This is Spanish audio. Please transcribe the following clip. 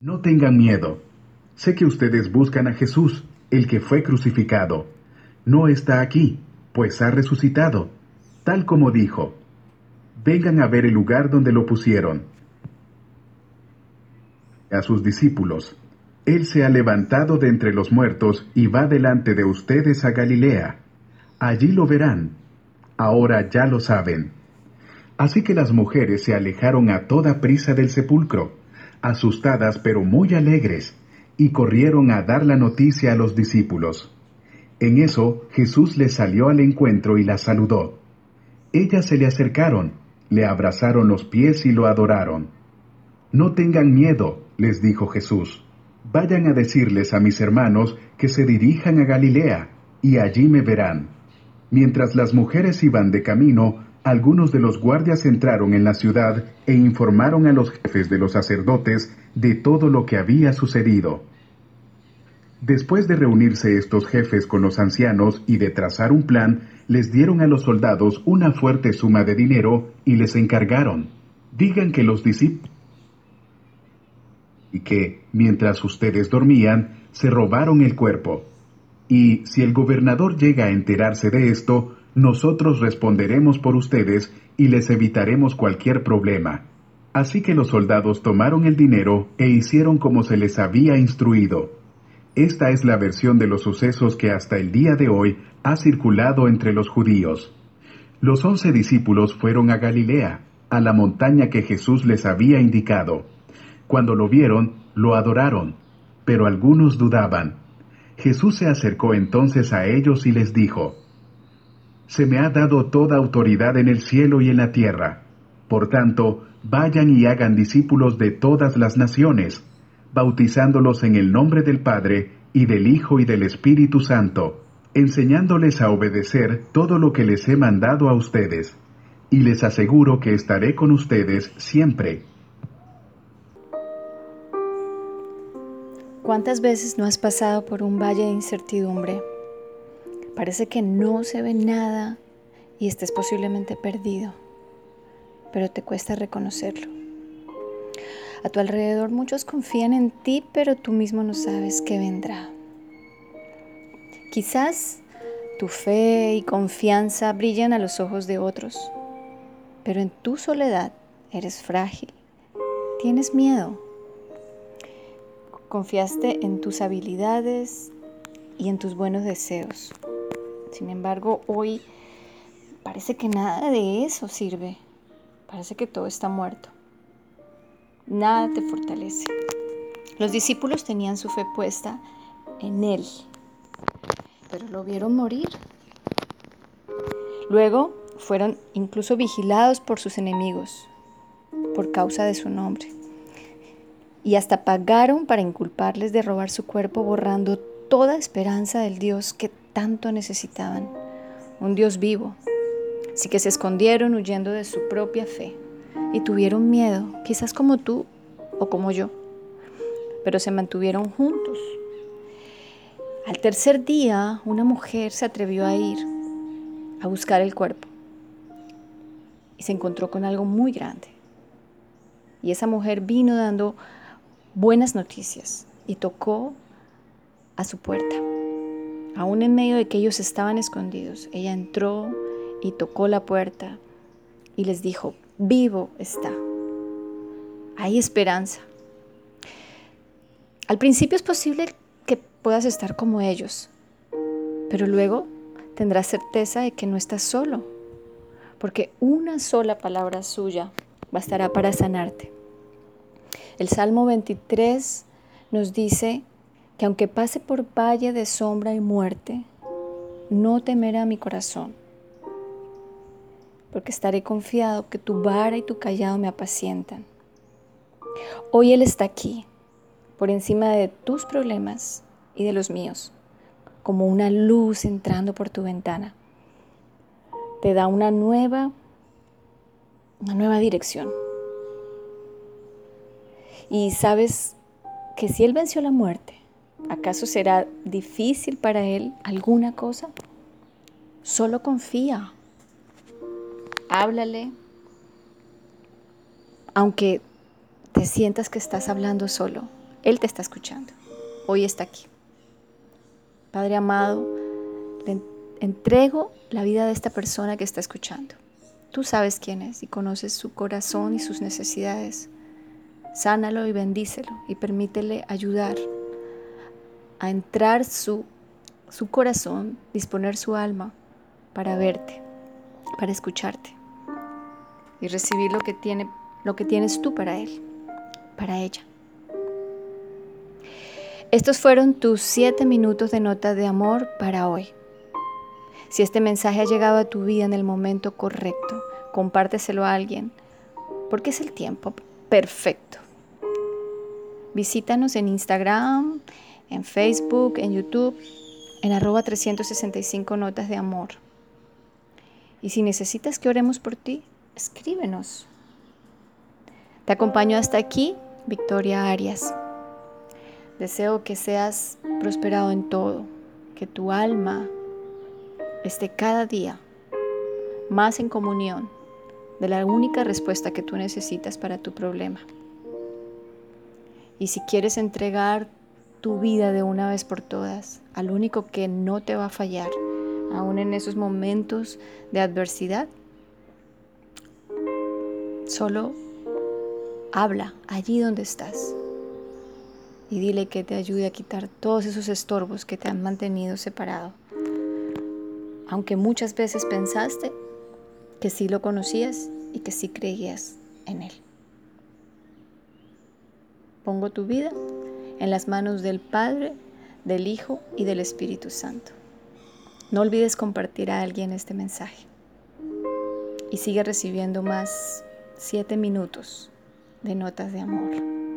No tengan miedo. Sé que ustedes buscan a Jesús, el que fue crucificado. No está aquí, pues ha resucitado, tal como dijo. Vengan a ver el lugar donde lo pusieron. A sus discípulos, Él se ha levantado de entre los muertos y va delante de ustedes a Galilea. Allí lo verán. Ahora ya lo saben. Así que las mujeres se alejaron a toda prisa del sepulcro asustadas pero muy alegres, y corrieron a dar la noticia a los discípulos. En eso Jesús les salió al encuentro y las saludó. Ellas se le acercaron, le abrazaron los pies y lo adoraron. No tengan miedo, les dijo Jesús. Vayan a decirles a mis hermanos que se dirijan a Galilea, y allí me verán. Mientras las mujeres iban de camino, algunos de los guardias entraron en la ciudad e informaron a los jefes de los sacerdotes de todo lo que había sucedido. Después de reunirse estos jefes con los ancianos y de trazar un plan, les dieron a los soldados una fuerte suma de dinero y les encargaron, digan que los discípulos y que, mientras ustedes dormían, se robaron el cuerpo. Y si el gobernador llega a enterarse de esto, nosotros responderemos por ustedes y les evitaremos cualquier problema. Así que los soldados tomaron el dinero e hicieron como se les había instruido. Esta es la versión de los sucesos que hasta el día de hoy ha circulado entre los judíos. Los once discípulos fueron a Galilea, a la montaña que Jesús les había indicado. Cuando lo vieron, lo adoraron, pero algunos dudaban. Jesús se acercó entonces a ellos y les dijo, se me ha dado toda autoridad en el cielo y en la tierra. Por tanto, vayan y hagan discípulos de todas las naciones, bautizándolos en el nombre del Padre, y del Hijo y del Espíritu Santo, enseñándoles a obedecer todo lo que les he mandado a ustedes, y les aseguro que estaré con ustedes siempre. ¿Cuántas veces no has pasado por un valle de incertidumbre? Parece que no se ve nada y estés posiblemente perdido, pero te cuesta reconocerlo. A tu alrededor muchos confían en ti, pero tú mismo no sabes qué vendrá. Quizás tu fe y confianza brillan a los ojos de otros, pero en tu soledad eres frágil, tienes miedo. Confiaste en tus habilidades y en tus buenos deseos. Sin embargo, hoy parece que nada de eso sirve. Parece que todo está muerto. Nada te fortalece. Los discípulos tenían su fe puesta en Él, pero lo vieron morir. Luego fueron incluso vigilados por sus enemigos por causa de su nombre. Y hasta pagaron para inculparles de robar su cuerpo borrando toda esperanza del Dios que tanto necesitaban, un Dios vivo. Así que se escondieron huyendo de su propia fe y tuvieron miedo, quizás como tú o como yo, pero se mantuvieron juntos. Al tercer día, una mujer se atrevió a ir a buscar el cuerpo y se encontró con algo muy grande. Y esa mujer vino dando buenas noticias y tocó a su puerta. Aún en medio de que ellos estaban escondidos, ella entró y tocó la puerta y les dijo, vivo está. Hay esperanza. Al principio es posible que puedas estar como ellos, pero luego tendrás certeza de que no estás solo, porque una sola palabra suya bastará para sanarte. El Salmo 23 nos dice, que aunque pase por valle de sombra y muerte, no temerá mi corazón, porque estaré confiado que tu vara y tu callado me apacientan. Hoy Él está aquí, por encima de tus problemas y de los míos, como una luz entrando por tu ventana. Te da una nueva, una nueva dirección. Y sabes que si Él venció la muerte, ¿Acaso será difícil para él alguna cosa? Solo confía. Háblale. Aunque te sientas que estás hablando solo, Él te está escuchando. Hoy está aquí. Padre amado, entrego la vida de esta persona que está escuchando. Tú sabes quién es y conoces su corazón y sus necesidades. Sánalo y bendícelo y permítele ayudar a entrar su, su corazón, disponer su alma para verte, para escucharte y recibir lo que, tiene, lo que tienes tú para él, para ella. Estos fueron tus siete minutos de nota de amor para hoy. Si este mensaje ha llegado a tu vida en el momento correcto, compárteselo a alguien, porque es el tiempo perfecto. Visítanos en Instagram, en Facebook, en YouTube, en arroba 365 notas de amor. Y si necesitas que oremos por ti, escríbenos. Te acompaño hasta aquí, Victoria Arias. Deseo que seas prosperado en todo, que tu alma esté cada día más en comunión de la única respuesta que tú necesitas para tu problema. Y si quieres entregar tu vida de una vez por todas al único que no te va a fallar, aún en esos momentos de adversidad, solo habla allí donde estás y dile que te ayude a quitar todos esos estorbos que te han mantenido separado aunque muchas veces pensaste que sí lo conocías y que sí creías en Él. Pongo tu vida en las manos del Padre, del Hijo y del Espíritu Santo. No olvides compartir a alguien este mensaje y sigue recibiendo más siete minutos de notas de amor.